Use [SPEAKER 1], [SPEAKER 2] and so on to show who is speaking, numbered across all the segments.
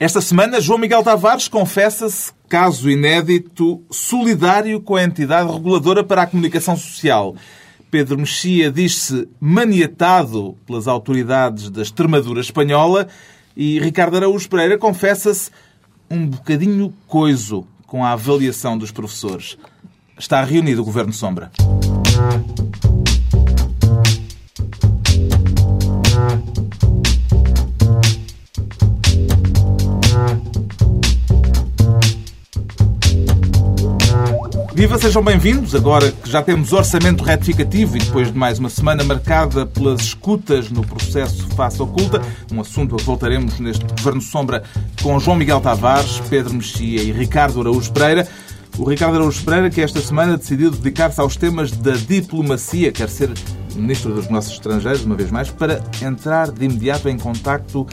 [SPEAKER 1] Esta semana, João Miguel Tavares confessa-se, caso inédito, solidário com a entidade reguladora para a comunicação social. Pedro Mexia diz-se maniatado pelas autoridades da Extremadura espanhola e Ricardo Araújo Pereira confessa-se um bocadinho coiso com a avaliação dos professores. Está reunido o Governo Sombra. Viva, sejam bem-vindos. Agora que já temos orçamento retificativo e depois de mais uma semana marcada pelas escutas no processo Face Oculta, um assunto a que voltaremos neste Governo Sombra com João Miguel Tavares, Pedro Mexia e Ricardo Araújo Pereira. O Ricardo Araújo Pereira, que esta semana decidiu dedicar-se aos temas da diplomacia, quer ser Ministro dos Negócios Estrangeiros, uma vez mais, para entrar de imediato em contacto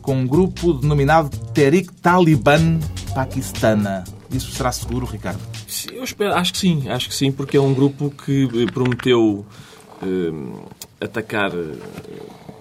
[SPEAKER 1] com um grupo denominado Tehrik Taliban Paquistana. Isso será seguro, Ricardo?
[SPEAKER 2] Eu espero, acho que sim, acho que sim, porque é um grupo que eh, prometeu eh, atacar eh,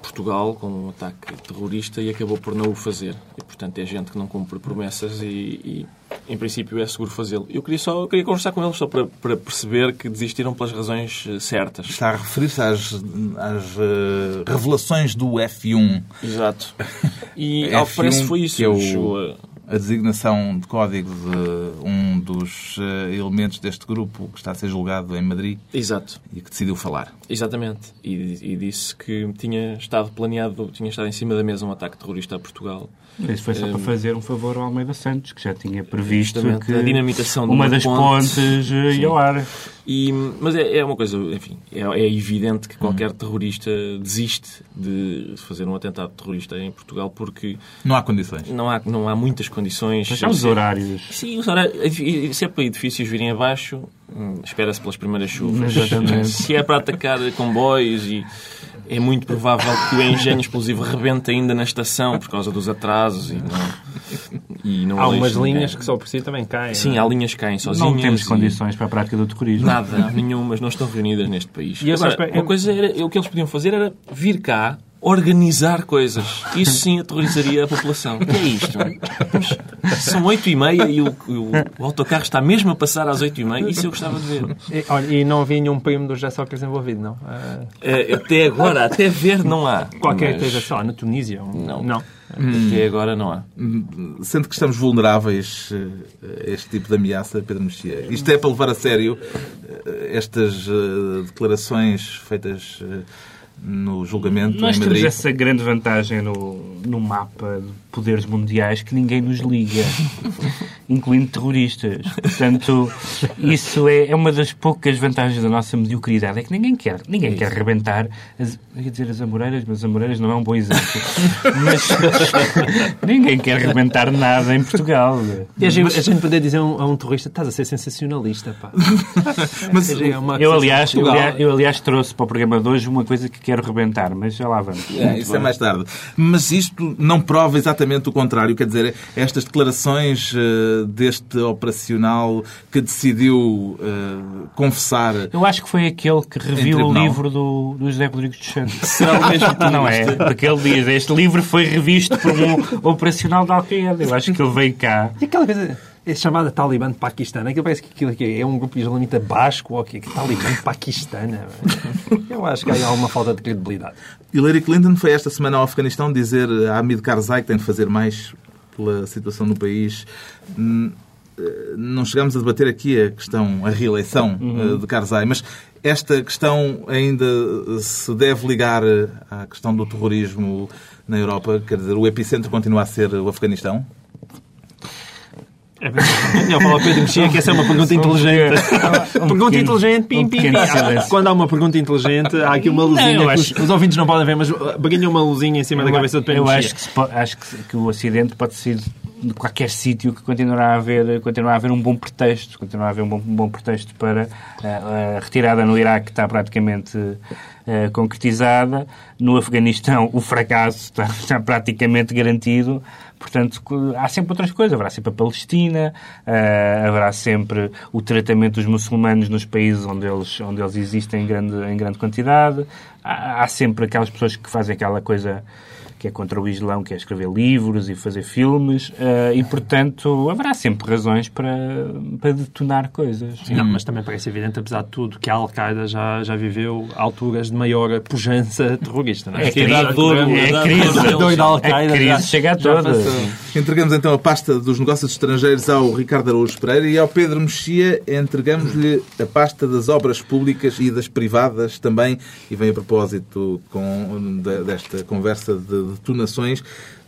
[SPEAKER 2] Portugal com um ataque terrorista e acabou por não o fazer. E, portanto, é gente que não cumpre promessas e, e em princípio, é seguro fazê-lo. Eu queria só eu queria conversar com eles só para, para perceber que desistiram pelas razões eh, certas.
[SPEAKER 1] Está a referir-se às, às uh, revelações do F1.
[SPEAKER 2] Exato. E, ao que parece, foi isso. Que é
[SPEAKER 1] o a designação de código de um dos eh, elementos deste grupo que está a ser julgado em Madrid.
[SPEAKER 2] Exato.
[SPEAKER 1] E que decidiu falar.
[SPEAKER 2] Exatamente. E, e disse que tinha estado planeado, tinha estado em cima da mesa um ataque terrorista a Portugal.
[SPEAKER 3] Isso foi só um, para fazer um favor ao Almeida Santos, que já tinha previsto que
[SPEAKER 2] a dinamitação de
[SPEAKER 3] uma, uma das pontes ia ao ar.
[SPEAKER 2] E, mas é, é, uma coisa, enfim, é, é evidente que qualquer hum. terrorista desiste de fazer um atentado terrorista em Portugal porque...
[SPEAKER 1] Não há condições.
[SPEAKER 2] Não há, não há muitas condições.
[SPEAKER 3] Mas há os horários.
[SPEAKER 2] Sim, os horários. Se é para edifícios virem abaixo, hum, espera-se pelas primeiras chuvas.
[SPEAKER 3] Exatamente.
[SPEAKER 2] Se é para atacar comboios e é muito provável que o engenho explosivo rebente ainda na estação por causa dos atrasos e não,
[SPEAKER 4] e não há umas linhas que só por si também caem.
[SPEAKER 2] Sim, há linhas que caem sozinhas.
[SPEAKER 3] Não temos condições para a prática do terrorismo.
[SPEAKER 2] Nada, nenhumas, não estão reunidas neste país. E Agora, uma coisa era, o que eles podiam fazer era vir cá organizar coisas. Isso sim aterrorizaria a população. O que é isto? São oito e meia e o, o, o, autocarro está mesmo a passar às oito e meia. Isso eu gostava de ver.
[SPEAKER 4] E, olha, e não havia nenhum primo do José Sócrates envolvido, não?
[SPEAKER 2] Uh... Até agora, até ver, não há.
[SPEAKER 4] Qualquer mas... coisa, lá, na Tunísia?
[SPEAKER 2] Não. não. Até agora não há.
[SPEAKER 1] Sendo que estamos vulneráveis a este tipo de ameaça, Pedro Mexia, isto é para levar a sério estas declarações feitas no julgamento
[SPEAKER 3] Nós
[SPEAKER 1] em Madrid.
[SPEAKER 3] temos essa grande vantagem no, no mapa de poderes mundiais que ninguém nos liga, incluindo terroristas. Portanto, isso é, é uma das poucas vantagens da nossa mediocridade, é que ninguém quer, ninguém quer arrebentar, as, ia dizer as Amoreiras, mas as Amoreiras não é um bom exemplo. mas ninguém quer arrebentar nada em Portugal.
[SPEAKER 4] E a gente, a gente poder dizer a um, a um terrorista, estás a ser sensacionalista, pá.
[SPEAKER 3] mas, é eu, aliás, eu, aliás, eu, aliás, trouxe para o programa de hoje uma coisa que quero rebentar, mas já lá vamos.
[SPEAKER 1] É, isso é mais tarde. Mas isto não prova exatamente o contrário. Quer dizer, estas declarações uh, deste operacional que decidiu uh, confessar.
[SPEAKER 3] Eu acho que foi aquele que reviu o livro do, do José Rodrigues dos Santos.
[SPEAKER 2] Será o mesmo?
[SPEAKER 3] Não é? Porque ele diz: este livro foi revisto por um operacional da Al-Qaeda. Eu acho que ele veio cá.
[SPEAKER 4] E aquela coisa é chamada Talibã de Paquistão. Aquilo parece que aquilo é um grupo islamita basco ou que Talibã de Paquistão. Eu acho que há alguma falta de credibilidade.
[SPEAKER 1] Hillary Clinton foi esta semana ao Afeganistão dizer a Hamid Karzai que tem de fazer mais pela situação no país. Hum, não chegamos a debater aqui a questão, a reeleição uhum. de Karzai, mas esta questão ainda se deve ligar à questão do terrorismo na Europa? Quer dizer, o epicentro continua a ser o Afeganistão?
[SPEAKER 4] Eu falo ao Pedro Mexia que essa é uma pergunta inteligente. Um pergunta pequeno, inteligente, pim, pim, pim. Quando há uma pergunta inteligente, há aqui uma luzinha não, acho... os, ouvintes não podem ver, mas baguinha uma luzinha em cima eu, da cabeça do Pedro
[SPEAKER 3] Eu acho, que, acho que, que, o acidente pode ser de qualquer sítio que continuará a haver, continuará a haver um bom pretexto, continuará a haver um bom, um bom pretexto para a, a retirada no Iraque que está praticamente uh, concretizada. No Afeganistão o fracasso está, está praticamente garantido. Portanto, há sempre outras coisas. Haverá sempre a Palestina, uh, haverá sempre o tratamento dos muçulmanos nos países onde eles, onde eles existem em grande, em grande quantidade. Há, há sempre aquelas pessoas que fazem aquela coisa que é contra o Islão, que é escrever livros e fazer filmes, uh, e portanto haverá sempre razões para, para detonar coisas.
[SPEAKER 4] Não, mas também parece evidente, apesar de tudo, que a Al-Qaeda já, já viveu alturas de maior pujança terrorista. Não é?
[SPEAKER 3] É, crise, é, crise, da Al-Qaeda. A crise chega a todas.
[SPEAKER 1] Entregamos então a pasta dos negócios estrangeiros ao Ricardo Araújo Pereira e ao Pedro Mexia entregamos-lhe a pasta das obras públicas e das privadas também, e vem a propósito com, desta conversa de detonações,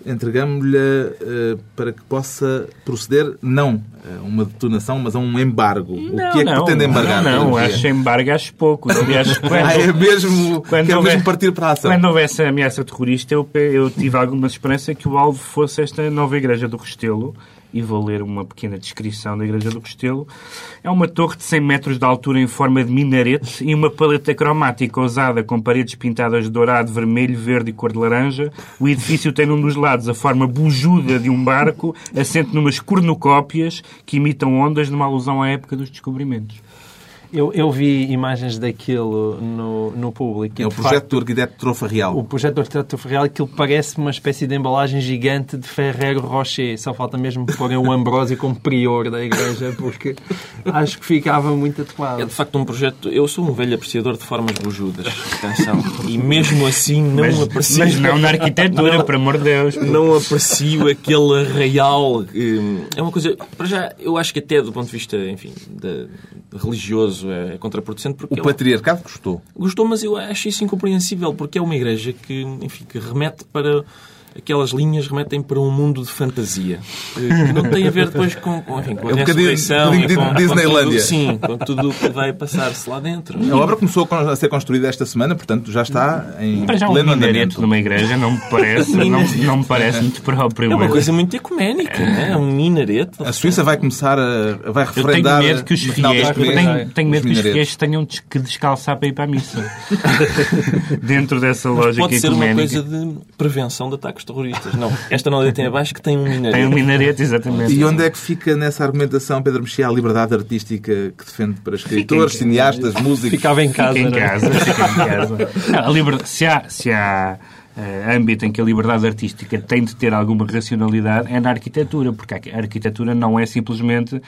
[SPEAKER 1] entregamos-lhe uh, para que possa proceder não a uma detonação, mas a um embargo.
[SPEAKER 3] Não,
[SPEAKER 1] o que é que
[SPEAKER 3] não,
[SPEAKER 1] pretende embargar?
[SPEAKER 3] Não, não acho embargo acho pouco. Aliás,
[SPEAKER 1] quando, ah, é mesmo, quando quer mesmo partir para a ação.
[SPEAKER 3] Quando houvesse a ameaça terrorista, eu, eu tive alguma esperança que o alvo fosse esta nova igreja do Restelo, e vou ler uma pequena descrição da Igreja do Restelo. É uma torre de 100 metros de altura em forma de minarete e uma paleta cromática usada com paredes pintadas de dourado, vermelho, verde e cor de laranja. O edifício tem num dos lados a forma bujuda de um barco, assente numas cornucópias que imitam ondas numa alusão à época dos descobrimentos.
[SPEAKER 4] Eu, eu vi imagens daquilo no, no público.
[SPEAKER 1] É o projeto facto, do arquiteto Trofa Real.
[SPEAKER 4] O projeto do arquiteto Trofa Real, aquilo parece uma espécie de embalagem gigante de Ferrero Rocher. Só falta mesmo pôr o Ambrósio como prior da igreja, porque acho que ficava muito adequado.
[SPEAKER 2] É de facto um projeto... Eu sou um velho apreciador de formas bujudas. Atenção. E mesmo assim não
[SPEAKER 3] mas,
[SPEAKER 2] aprecio...
[SPEAKER 3] Mas não na arquitetura, não, por amor de Deus.
[SPEAKER 2] Não aprecio aquele arraial. É uma coisa... Para já, eu acho que até do ponto de vista, enfim, de, de religioso caso é, é contraproducente. Porque
[SPEAKER 1] o patriarcado gostou.
[SPEAKER 2] Gostou, mas eu acho isso incompreensível, porque é uma igreja que, enfim, que remete para aquelas linhas remetem para um mundo de fantasia que não tem a ver depois com, com, enfim, com a é um ressurreição
[SPEAKER 1] e. Com
[SPEAKER 2] tudo, sim, com tudo o que vai passar-se lá dentro.
[SPEAKER 1] A obra começou a ser construída esta semana, portanto já está em
[SPEAKER 3] Para já
[SPEAKER 1] pleno
[SPEAKER 3] um
[SPEAKER 1] andamento.
[SPEAKER 3] numa igreja não me parece, não, não me parece muito próprio.
[SPEAKER 2] É uma coisa muito ecuménica, é um minareto.
[SPEAKER 1] A Suíça vai começar a vai referendar.
[SPEAKER 3] Eu tenho medo que os fiéis, tenho, tenho medo que os fiéis tenham que descalçar para ir para a missa. Dentro dessa lógica
[SPEAKER 2] Pode ser
[SPEAKER 3] uma
[SPEAKER 2] coisa de prevenção de ataques terroristas. Não, esta não tem abaixo que tem um minarete.
[SPEAKER 3] Tem um minarete, exatamente.
[SPEAKER 1] E onde é que fica nessa argumentação, Pedro Mexia, a liberdade artística que defende para escritores, cineastas, músicos?
[SPEAKER 4] Ficava em casa.
[SPEAKER 3] Fica em
[SPEAKER 4] é?
[SPEAKER 3] casa, fica em casa. Não, a liberdade, se há, se há âmbito em que a liberdade artística tem de ter alguma racionalidade é na arquitetura, porque a arquitetura não é simplesmente uh,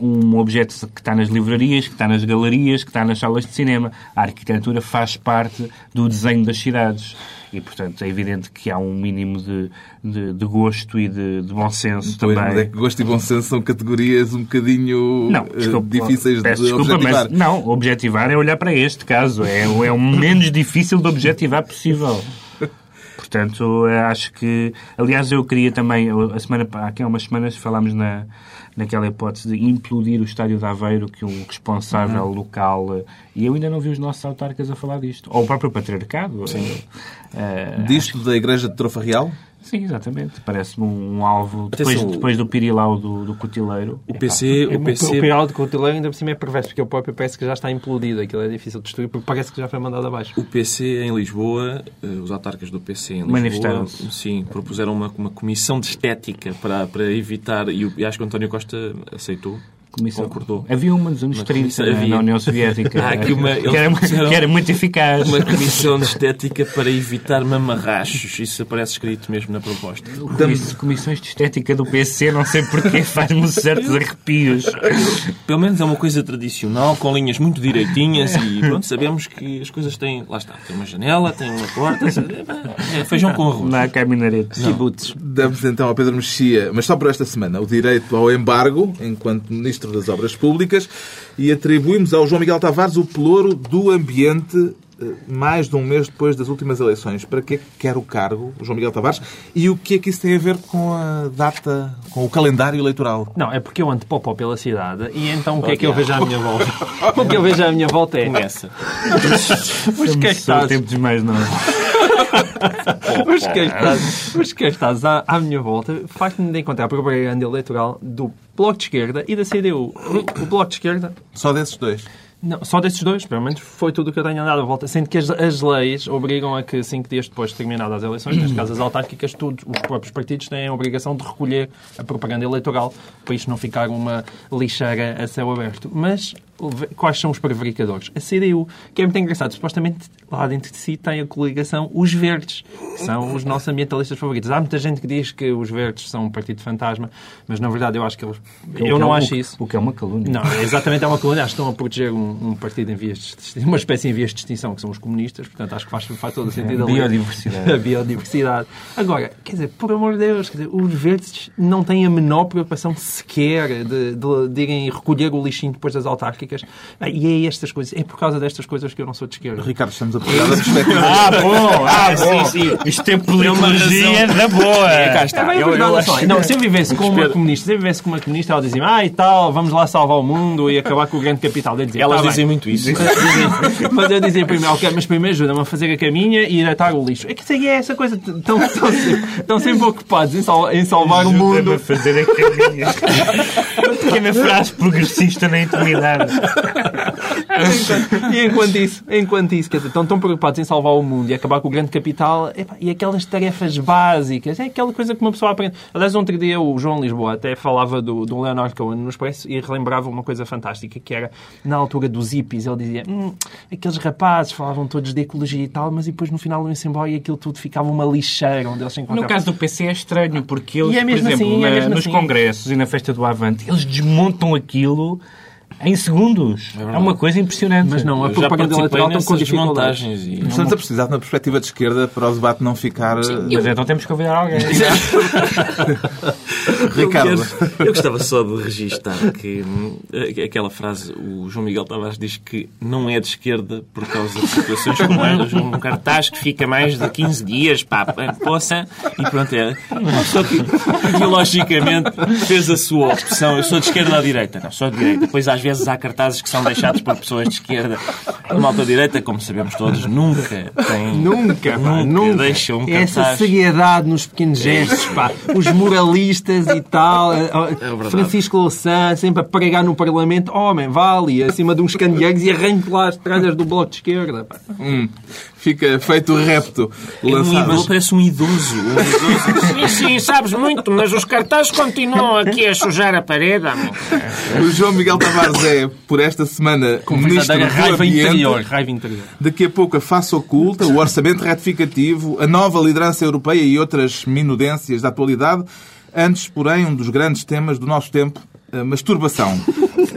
[SPEAKER 3] um objeto que está nas livrarias, que está nas galerias, que está nas salas de cinema. A arquitetura faz parte do desenho das cidades. E, portanto, é evidente que há um mínimo de, de, de gosto e de, de, bom senso
[SPEAKER 1] pois,
[SPEAKER 3] também.
[SPEAKER 1] Mas é que gosto e bom senso são categorias um bocadinho não, eh, desculpa, difíceis de
[SPEAKER 3] desculpa,
[SPEAKER 1] objetivar.
[SPEAKER 3] Mas, não, objetivar é olhar para este caso. É, é o menos difícil de objetivar possível. Portanto, acho que. Aliás, eu queria também. A semana, aqui há umas semanas falámos na, naquela hipótese de implodir o estádio de Aveiro, que um responsável uhum. local. E eu ainda não vi os nossos autarcas a falar disto. Ou o próprio patriarcado. Sim.
[SPEAKER 1] Uh, Disto da Igreja de Trofa Real?
[SPEAKER 3] Sim, exatamente. Parece-me um, alvo. Depois, depois do pirilau do, do cotileiro.
[SPEAKER 2] O PC.
[SPEAKER 4] o,
[SPEAKER 2] PC...
[SPEAKER 4] o pirilau do cotileiro ainda por cima é perverso, porque o próprio parece que já está implodido. Aquilo é difícil de destruir, porque parece que já foi mandado abaixo.
[SPEAKER 2] O PC em Lisboa, eh, os autarcas do PC em Lisboa. Sim, propuseram uma, uma comissão de estética para, para evitar. E acho que o António Costa aceitou Comissão. Concordou.
[SPEAKER 3] Havia uma nos anos uma 30 havia. na União Soviética.
[SPEAKER 2] Há aqui uma,
[SPEAKER 3] que, era, que, era, muito eficaz.
[SPEAKER 2] Uma comissão de estética para evitar mamarrachos. Isso aparece escrito mesmo na proposta.
[SPEAKER 3] Comiss, comissões de estética do PC, não sei porquê, faz-me certos arrepios.
[SPEAKER 2] Pelo menos é uma coisa tradicional, com linhas muito direitinhas e pronto, sabemos que as coisas têm. Lá está, tem uma janela, tem uma porta. É feijão com arroz.
[SPEAKER 3] Não há caminharetes.
[SPEAKER 2] Kibbutz.
[SPEAKER 1] Damos então ao Pedro Mexia, mas só por esta semana, o direito ao embargo, enquanto Ministro Ministro das Obras Públicas e atribuímos ao João Miguel Tavares o pelouro do ambiente eh, mais de um mês depois das últimas eleições. Para que quer o cargo, o João Miguel Tavares? E o que é que isso tem a ver com a data, com o calendário eleitoral?
[SPEAKER 4] Não, é porque eu ando popó pela cidade e então o que é que eu vejo à minha volta? O que eu vejo à minha volta é...
[SPEAKER 2] Começa.
[SPEAKER 3] Mas que é que estás? tempos mais não.
[SPEAKER 4] Os que estás, os que estás à, à minha volta faz-me de encontrar a propaganda eleitoral do Bloco de Esquerda e da CDU. O Bloco de Esquerda...
[SPEAKER 1] Só desses dois?
[SPEAKER 4] Não, só desses dois, pelo menos foi tudo o que eu tenho andado à volta. Sendo que as, as leis obrigam a que cinco dias depois de terminadas as eleições, nas casas autárquicas, tudo, os próprios partidos têm a obrigação de recolher a propaganda eleitoral para isto não ficar uma lixeira a céu aberto. Mas quais são os prevaricadores? A CDU, que é muito engraçado. Supostamente, lá dentro de si tem a coligação Os Verdes, que são os nossos ambientalistas favoritos. Há muita gente que diz que os Verdes são um partido fantasma, mas na verdade eu acho que eles... Eu não acho isso.
[SPEAKER 3] O que é uma calúnia.
[SPEAKER 4] Não, exatamente, é uma calúnia. Acho que estão a proteger um, um partido em vias de extinção, uma espécie em vias de extinção, que são os comunistas. Portanto, acho que faz, faz todo o sentido.
[SPEAKER 3] A biodiversidade.
[SPEAKER 4] A biodiversidade. Agora, quer dizer, por amor de Deus, dizer, os Verdes não têm a menor preocupação sequer de, de, de irem recolher o lixinho depois das autárquicas. E é estas coisas, é por causa destas coisas que eu não sou de esquerda.
[SPEAKER 1] Ricardo, estamos a pegar a perspectiva.
[SPEAKER 3] ah, bom, ah, bom. Sim, sim. Isto tem politologia da boa.
[SPEAKER 2] É, cá está.
[SPEAKER 4] É, eu, eu, acho... Não, se eu vivesse com uma comunista, se eu vivesse com uma comunista, ela dizia ah, e tal, vamos lá salvar o mundo e acabar com o grande capital. Eu dizia,
[SPEAKER 2] Elas
[SPEAKER 4] tá
[SPEAKER 2] dizem
[SPEAKER 4] bem.
[SPEAKER 2] muito isso.
[SPEAKER 4] mas eu dizia primeiro, ok, mas primeiro ajuda-me a fazer a caminha e deitar o lixo. É que é essa coisa, estão, estão, estão sempre ocupados em, sal, em salvar o mundo.
[SPEAKER 3] a fazer a caminha. uma pequena frase progressista na intimidade.
[SPEAKER 4] E enquanto isso, enquanto isso quer dizer, estão tão preocupados em salvar o mundo e acabar com o grande capital, epá, e aquelas tarefas básicas, é aquela coisa que uma pessoa aprende. Aliás, ontem dia o João Lisboa até falava do, do Leonard Cohen no Expresso e relembrava uma coisa fantástica, que era, na altura dos hippies, ele dizia, hum, aqueles rapazes falavam todos de ecologia e tal, mas depois no final iam-se embora e aquilo tudo ficava uma lixeira onde eles se encontravam.
[SPEAKER 3] No caso do PC é estranho, porque eles,
[SPEAKER 4] é
[SPEAKER 3] por exemplo,
[SPEAKER 4] assim, é
[SPEAKER 3] na-
[SPEAKER 4] mesmo
[SPEAKER 3] nos
[SPEAKER 4] assim.
[SPEAKER 3] congressos e na festa do Avante, eles desmontam aquilo em segundos. É, uma coisa impressionante.
[SPEAKER 4] Mas não, a
[SPEAKER 2] Eu já
[SPEAKER 4] propaganda eleitoral estão com dificuldades.
[SPEAKER 2] desmontagens e...
[SPEAKER 1] Estamos a precisar de uma perspectiva de esquerda para o debate não ficar... eh,
[SPEAKER 3] Mas então temos que convidar alguém.
[SPEAKER 1] Ricardo.
[SPEAKER 2] Eu gostava só de registar que hum, aquela frase, o João Miguel Tavares diz que não é de esquerda por causa de situações como esta. Um cartaz que fica mais de 15 dias, pá, poça, e pronto, é. Pessoa que ideologicamente fez a sua opção. Eu sou de esquerda ou direita? Não, sou de direita. Depois às vezes há cartazes que são deixados por pessoas de esquerda. A malta direita, como sabemos todos, nunca tem.
[SPEAKER 4] Nunca, pá,
[SPEAKER 2] nunca,
[SPEAKER 4] nunca.
[SPEAKER 2] deixa um
[SPEAKER 4] Essa
[SPEAKER 2] cartaz.
[SPEAKER 4] seriedade nos pequenos gestos, pá. Os moralistas e tal. eh,
[SPEAKER 2] verdade.
[SPEAKER 4] Francisco Louçã sempre a pregar no Parlamento. Homem, vale, acima de uns candeeiros e arranque lá as tralhas do Bloco de Esquerda. Pá.
[SPEAKER 1] Hum, fica feito o repto
[SPEAKER 2] É um
[SPEAKER 1] lançado.
[SPEAKER 2] idoso, parece um idoso. Um idoso.
[SPEAKER 5] Sim, sim, sabes muito, mas os cartazes continuam aqui a sujar a parede. amigo.
[SPEAKER 1] O João Miguel Tavares é, por esta semana, ministro do
[SPEAKER 4] raiva
[SPEAKER 1] Ambiente.
[SPEAKER 4] interior. Raiva interior.
[SPEAKER 1] Daqui a pouco a face oculta, o orçamento retificativo, a nova liderança europeia e outras minudências da atualidade. Antes, porém, um dos grandes temas do nosso tempo, a masturbação.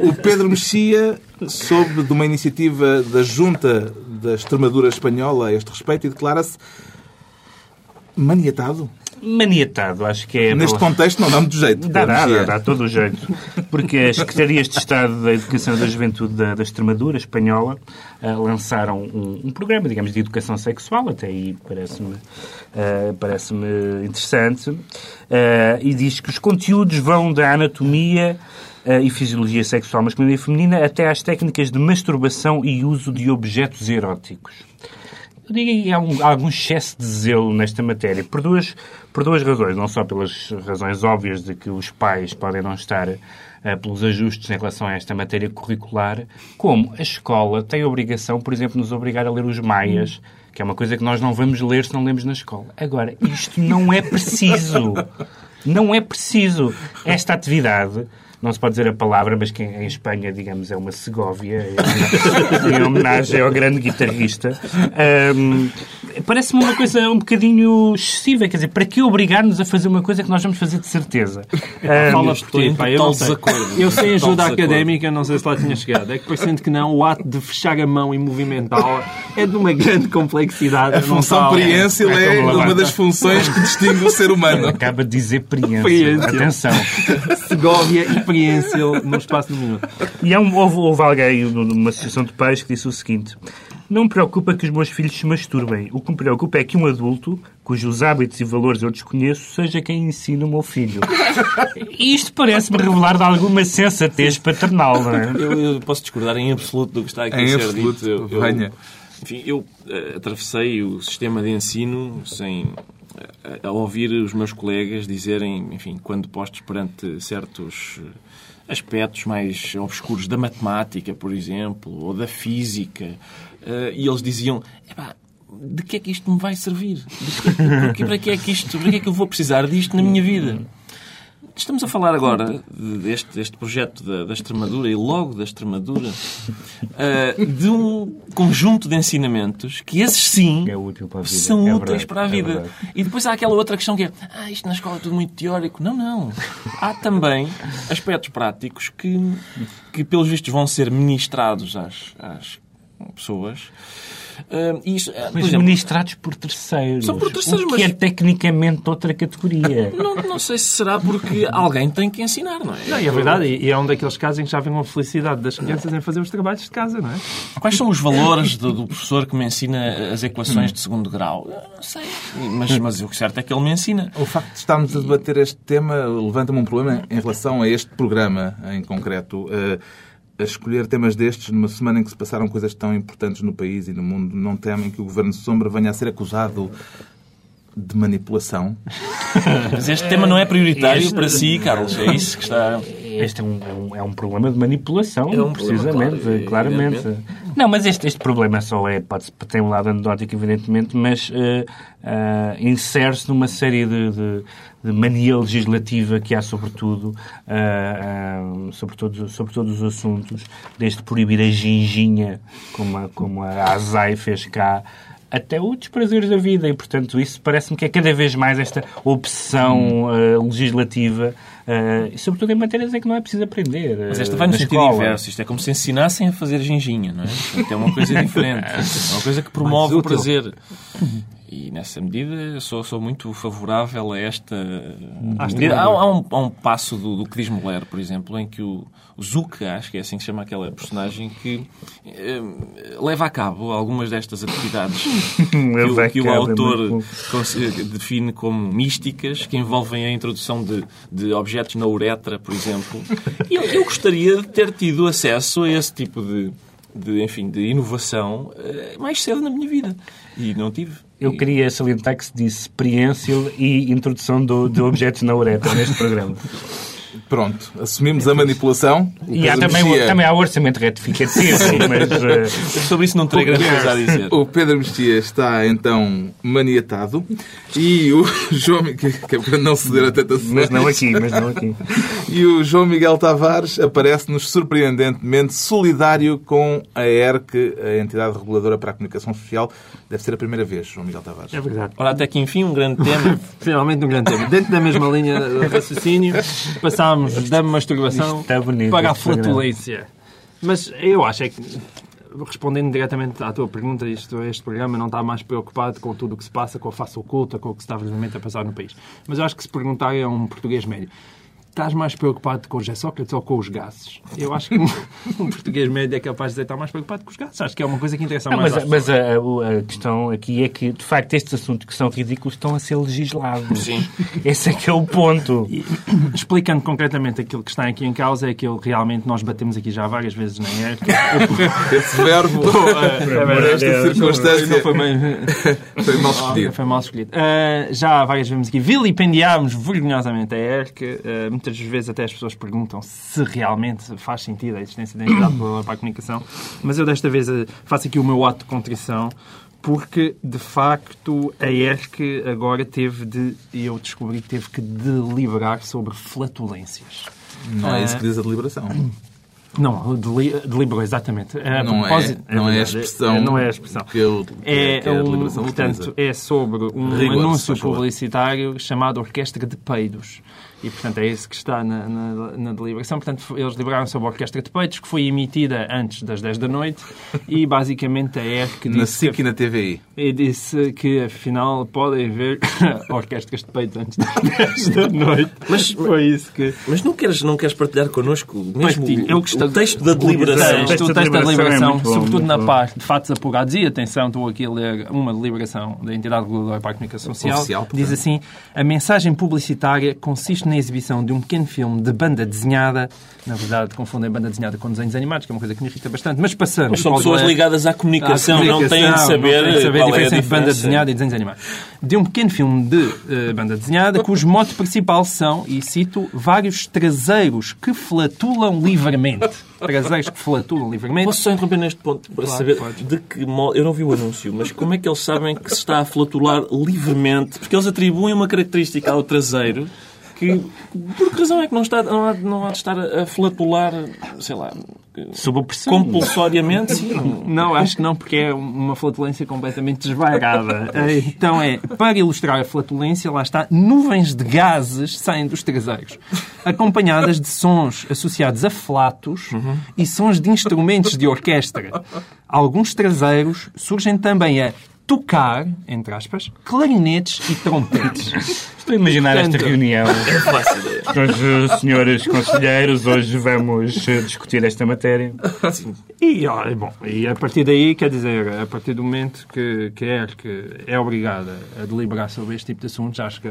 [SPEAKER 1] O Pedro Mexia soube de uma iniciativa da Junta da Extremadura Espanhola a este respeito e declara-se maniatado.
[SPEAKER 3] Maniatado, acho que é.
[SPEAKER 1] Neste contexto não dá muito jeito.
[SPEAKER 3] Dá,
[SPEAKER 1] Pedro
[SPEAKER 3] dá, todo o jeito. Porque as Secretarias de Estado da Educação e da Juventude da, da Extremadura espanhola ah, lançaram um, um programa, digamos, de educação sexual, até aí parece-me ah, parece-me interessante, ah, e diz que os conteúdos vão da anatomia e fisiologia sexual masculina e feminina até às técnicas de masturbação e uso de objetos eróticos. Eu digo que há, um, algum excesso de zelo nesta matéria, por duas, por duas razões. Não só pelas razões óbvias de que os pais podem não estar eh, pelos ajustes em relação a esta matéria curricular, como a escola tem a obrigação, por exemplo, de nos obrigar a ler os maias, que é uma coisa que nós não vamos ler se não lemos na escola. Agora, isto não é preciso. Não é preciso. Esta atividade não se pode dizer a palavra, mas que em Espanha, digamos, é uma Segóvia, em homenagem ao grande guitarrista. Ahm, Parece-me uma coisa um bocadinho excessiva. Quer dizer, para que obrigar-nos a fazer uma coisa que nós vamos fazer de certeza? Ahm,
[SPEAKER 4] Fala
[SPEAKER 2] estou
[SPEAKER 4] por ti, pá, eu não sei.
[SPEAKER 2] desacordo.
[SPEAKER 4] Eu sem
[SPEAKER 2] Total
[SPEAKER 4] ajuda académica, não sei se lá tinha chegado. É que parecendo que não, o ato de fechar a mão e movimentá-la é de uma grande complexidade.
[SPEAKER 1] A função priênsil é
[SPEAKER 3] lá
[SPEAKER 1] uma das funções que distingue o ser humano.
[SPEAKER 3] Acaba de dizer. Priência. Atenção.
[SPEAKER 4] Segóvia e Priênsil no espaço de um minuto.
[SPEAKER 3] E há um, houve, houve alguém numa associação de pais que disse o seguinte: Não me preocupa que os meus filhos se masturbem. O que me preocupa é que um adulto, cujos hábitos e valores eu desconheço, seja quem ensina o meu filho. Isto parece-me revelar de alguma sensatez paternal, não é?
[SPEAKER 2] Eu, eu posso discordar em absoluto do que está aqui
[SPEAKER 1] Em
[SPEAKER 2] a ser
[SPEAKER 1] absoluto,
[SPEAKER 2] dito. Eu, enfim, eu eh, atravessei o sistema de ensino sem eh, a ouvir os meus colegas dizerem, enfim, quando postos perante certos eh, aspectos mais obscuros da matemática, por exemplo, ou da física, eh, e eles diziam, "Epá, de que é que isto me vai servir? Que- para que é que isto, para que é que eu vou precisar disto na minha vida? Estamos a falar agora deste, deste projeto da, da Extremadura e logo da Extremadura uh, de um conjunto de ensinamentos que esses sim
[SPEAKER 3] É útil
[SPEAKER 2] são
[SPEAKER 3] É
[SPEAKER 2] úteis
[SPEAKER 3] verdade,
[SPEAKER 2] para a
[SPEAKER 3] é
[SPEAKER 2] vida.
[SPEAKER 3] verdade.
[SPEAKER 2] e depois há aquela outra questão que é ah, isto na escola é tudo muito teórico. Não, não. Há também aspectos práticos que, que pelos vistos, vão ser ministrados às, às pessoas. Uh, uh,
[SPEAKER 3] Mas
[SPEAKER 2] exemplo,
[SPEAKER 3] ministrados por terceiros.
[SPEAKER 2] São por terceiros,
[SPEAKER 3] o que
[SPEAKER 2] mas-
[SPEAKER 3] é tecnicamente outra categoria.
[SPEAKER 2] não, não sei se será porque alguém tem que ensinar, não é?
[SPEAKER 4] Não, e é verdade, e é um daqueles casos em que já vem uma felicidade das crianças em fazer os trabalhos de casa, não é?
[SPEAKER 2] Quais são os valores do, do professor que me ensina as equações de segundo grau? Eu não sei. Mas, mas o que certo é que ele me ensina.
[SPEAKER 1] O facto de estarmos a debater este tema levanta-me um problema em relação a este programa em concreto. Eh, a escolher temas destes numa semana em que se passaram coisas tão importantes no país e no mundo, não temem que o Governo de Sombra venha a ser acusado de manipulação?
[SPEAKER 2] Mas este tema não é prioritário para si, Carlos. É isso que está.
[SPEAKER 3] Este é um, é um, é um problema de manipulação,
[SPEAKER 2] É um problema,
[SPEAKER 3] precisamente,
[SPEAKER 2] claro, e-
[SPEAKER 3] claramente.
[SPEAKER 2] evidente.
[SPEAKER 3] Não, mas este, este problema só é, pode, tem um lado anedótico, evidentemente, mas eh, ah, insere-se numa série de, de mania legislativa que há, sobretudo, ah, ah, sobre, todos, sobre todos os assuntos, desde proibir a ginginha, como a, como a ASAI fez cá, até outros prazeres da vida. E, portanto, isso parece-me que é cada vez mais esta opção eh, legislativa, eh, e sobretudo em matérias em que não é preciso aprender.
[SPEAKER 2] Mas esta vai no sentido
[SPEAKER 3] escola.
[SPEAKER 2] inverso. Isto é como se ensinassem a fazer ginginha, não é? Portanto, é uma coisa diferente. É uma coisa que promove o prazer. E nessa medida sou, sou muito favorável a esta. medida. Há, há um, há um passo do, do que diz Moller, por exemplo, em que o, o Zuck, acho que é assim que se chama aquela personagem, que eh, leva a cabo algumas destas atividades que, que o
[SPEAKER 3] é
[SPEAKER 2] autor define como místicas, que envolvem a introdução de, de objetos na uretra, por exemplo. E eu, eu gostaria de ter tido acesso a esse tipo de, de, enfim, de inovação eh, mais cedo na minha vida. E não tive.
[SPEAKER 3] Eu queria salientar que se disse experiência e introdução do, de objetos na uretra neste programa.
[SPEAKER 1] Pronto, assumimos a manipulação.
[SPEAKER 3] E há também,
[SPEAKER 1] Mexia-
[SPEAKER 3] também há orçamento retificativo, mas eh,
[SPEAKER 2] Sobre isso não terei grande coisa a dizer.
[SPEAKER 1] O Pedro Mexia está então maniatado e o João Mi- que, que é para não ceder a tanta
[SPEAKER 3] mas não aqui, mas não aqui.
[SPEAKER 1] E o João Miguel Tavares aparece-nos surpreendentemente solidário com a ERC, a entidade reguladora para a comunicação social. Deve ser a primeira vez, João Miguel Tavares.
[SPEAKER 4] É verdade.
[SPEAKER 2] Ora, até que enfim, um grande tema.
[SPEAKER 4] Finalmente um grande tema. Dentro da mesma linha de raciocínio, passámos da masturbação
[SPEAKER 3] está bonito,
[SPEAKER 4] para a
[SPEAKER 3] programa.
[SPEAKER 4] flatulência. Mas eu acho é que, respondendo diretamente à tua pergunta, isto, este programa não está mais preocupado com tudo o que se passa, com a face oculta, com o que se está verdadeiramente a passar no país. Mas eu acho que se perguntarem a um português médio, estás mais preocupado com o Sócrates ou com os gases? Eu acho que um, um português médio é capaz de dizer que está mais preocupado com os gases. Acho que é uma coisa que interessa
[SPEAKER 3] Não,
[SPEAKER 4] mais
[SPEAKER 3] mas mas a, o- a questão aqui é que, de facto, estes assuntos que são ridículos estão a ser legislados.
[SPEAKER 2] Sim.
[SPEAKER 3] Esse é que é o ponto.
[SPEAKER 4] Explicando concretamente aquilo que está aqui em causa, é aquilo que realmente nós batemos aqui já várias vezes na ERC.
[SPEAKER 1] Esse verbo, por esta circunstância,
[SPEAKER 4] Não foi bem,
[SPEAKER 1] foi mal escolhido.
[SPEAKER 4] foi mal escolhido. Ah, já várias vezes aqui vilipendiámos vergonhosamente a ERC. Ah, muitas vezes até as pessoas perguntam se realmente faz sentido a existência da entidade para a comunicação. Mas eu desta vez ah, faço aqui o meu ato de contrição. Porque, de facto, a ERC agora teve de, e eu descobri que teve que deliberar sobre flatulências.
[SPEAKER 1] Não é isso que diz a deliberação.
[SPEAKER 4] Não, deli deliberou, exatamente. A
[SPEAKER 1] Não é, não é a
[SPEAKER 4] verdade,
[SPEAKER 1] expressão
[SPEAKER 4] Não é a expressão.
[SPEAKER 1] que, eu,
[SPEAKER 4] É,
[SPEAKER 1] que a
[SPEAKER 4] um,
[SPEAKER 1] deliberação
[SPEAKER 4] portanto,
[SPEAKER 1] utiliza.
[SPEAKER 4] é sobre um
[SPEAKER 1] Rigor,
[SPEAKER 4] anúncio publicitário chamado Orquestra de Peidos. E, portanto, é esse que está na, na, na deliberação. Portanto, eles deliberaram sobre a Orquestra de Peidos, que foi emitida antes das 10 da noite. E, basicamente, a ERC
[SPEAKER 1] Na
[SPEAKER 4] disse,
[SPEAKER 1] SIC e na TVI.
[SPEAKER 4] e disse que, afinal, podem ver orquestras de peitos antes das 10 da noite.
[SPEAKER 2] Mas-
[SPEAKER 4] foi isso que...
[SPEAKER 2] Mas não queres, não queres partilhar connosco mesmo
[SPEAKER 4] Partilho.
[SPEAKER 2] o,
[SPEAKER 4] Eu
[SPEAKER 2] o texto da
[SPEAKER 3] O
[SPEAKER 2] deliberação?
[SPEAKER 3] texto
[SPEAKER 4] o texto da
[SPEAKER 3] deliberação é bom,
[SPEAKER 4] sobretudo na
[SPEAKER 3] bom.
[SPEAKER 4] parte de fatos apurados, e atenção, estou aqui a ler uma deliberação da entidade reguladora para a comunicação social,
[SPEAKER 1] Oficial,
[SPEAKER 4] diz assim, a mensagem publicitária consiste na exibição de um pequeno filme de banda desenhada, na verdade confundem banda desenhada com desenhos animados, que é uma coisa que me irrita bastante, mas passamos...
[SPEAKER 2] Mas são pessoas
[SPEAKER 4] delé-
[SPEAKER 2] ligadas à comunicação,
[SPEAKER 4] à
[SPEAKER 2] não têm de
[SPEAKER 4] comunicação,
[SPEAKER 2] saber,
[SPEAKER 4] não têm de saber a
[SPEAKER 2] é a
[SPEAKER 4] diferença entre banda
[SPEAKER 2] diferença.
[SPEAKER 4] desenhada e desenhos animados. De um pequeno filme de eh, banda desenhada, cujo mote principal são, e cito, vários traseiros que flatulam livremente. Traseiros que flatulam livremente.
[SPEAKER 2] Posso só interromper neste ponto para
[SPEAKER 4] Claro,
[SPEAKER 2] saber
[SPEAKER 4] podes.
[SPEAKER 2] de que modo. Eu não vi o anúncio, mas como é que eles sabem que se está a flatular livremente? Porque eles atribuem uma característica ao traseiro que por que razão é que não, está, não, há, não há de estar a flatular, sei lá,
[SPEAKER 3] Sob pressão.
[SPEAKER 2] compulsoriamente? Sim, não-
[SPEAKER 4] acho que não, porque é uma flatulência completamente desvairada. Então é, para ilustrar a flatulência, lá está, nuvens de gases saem dos traseiros, acompanhadas de sons associados a flatos e sons de instrumentos de orquestra. Alguns traseiros surgem também a tocar, entre aspas, clarinetes e trompetes.
[SPEAKER 3] Estou a imaginar esta
[SPEAKER 4] Portanto,
[SPEAKER 3] reunião
[SPEAKER 2] faço ideia.
[SPEAKER 3] com os senhores conselheiros. Hoje vamos eh, discutir esta matéria.
[SPEAKER 4] E, olha, bom, e a partir daí, quer dizer, a partir do momento que quer que é obrigada a deliberar sobre este tipo de assuntos, acho que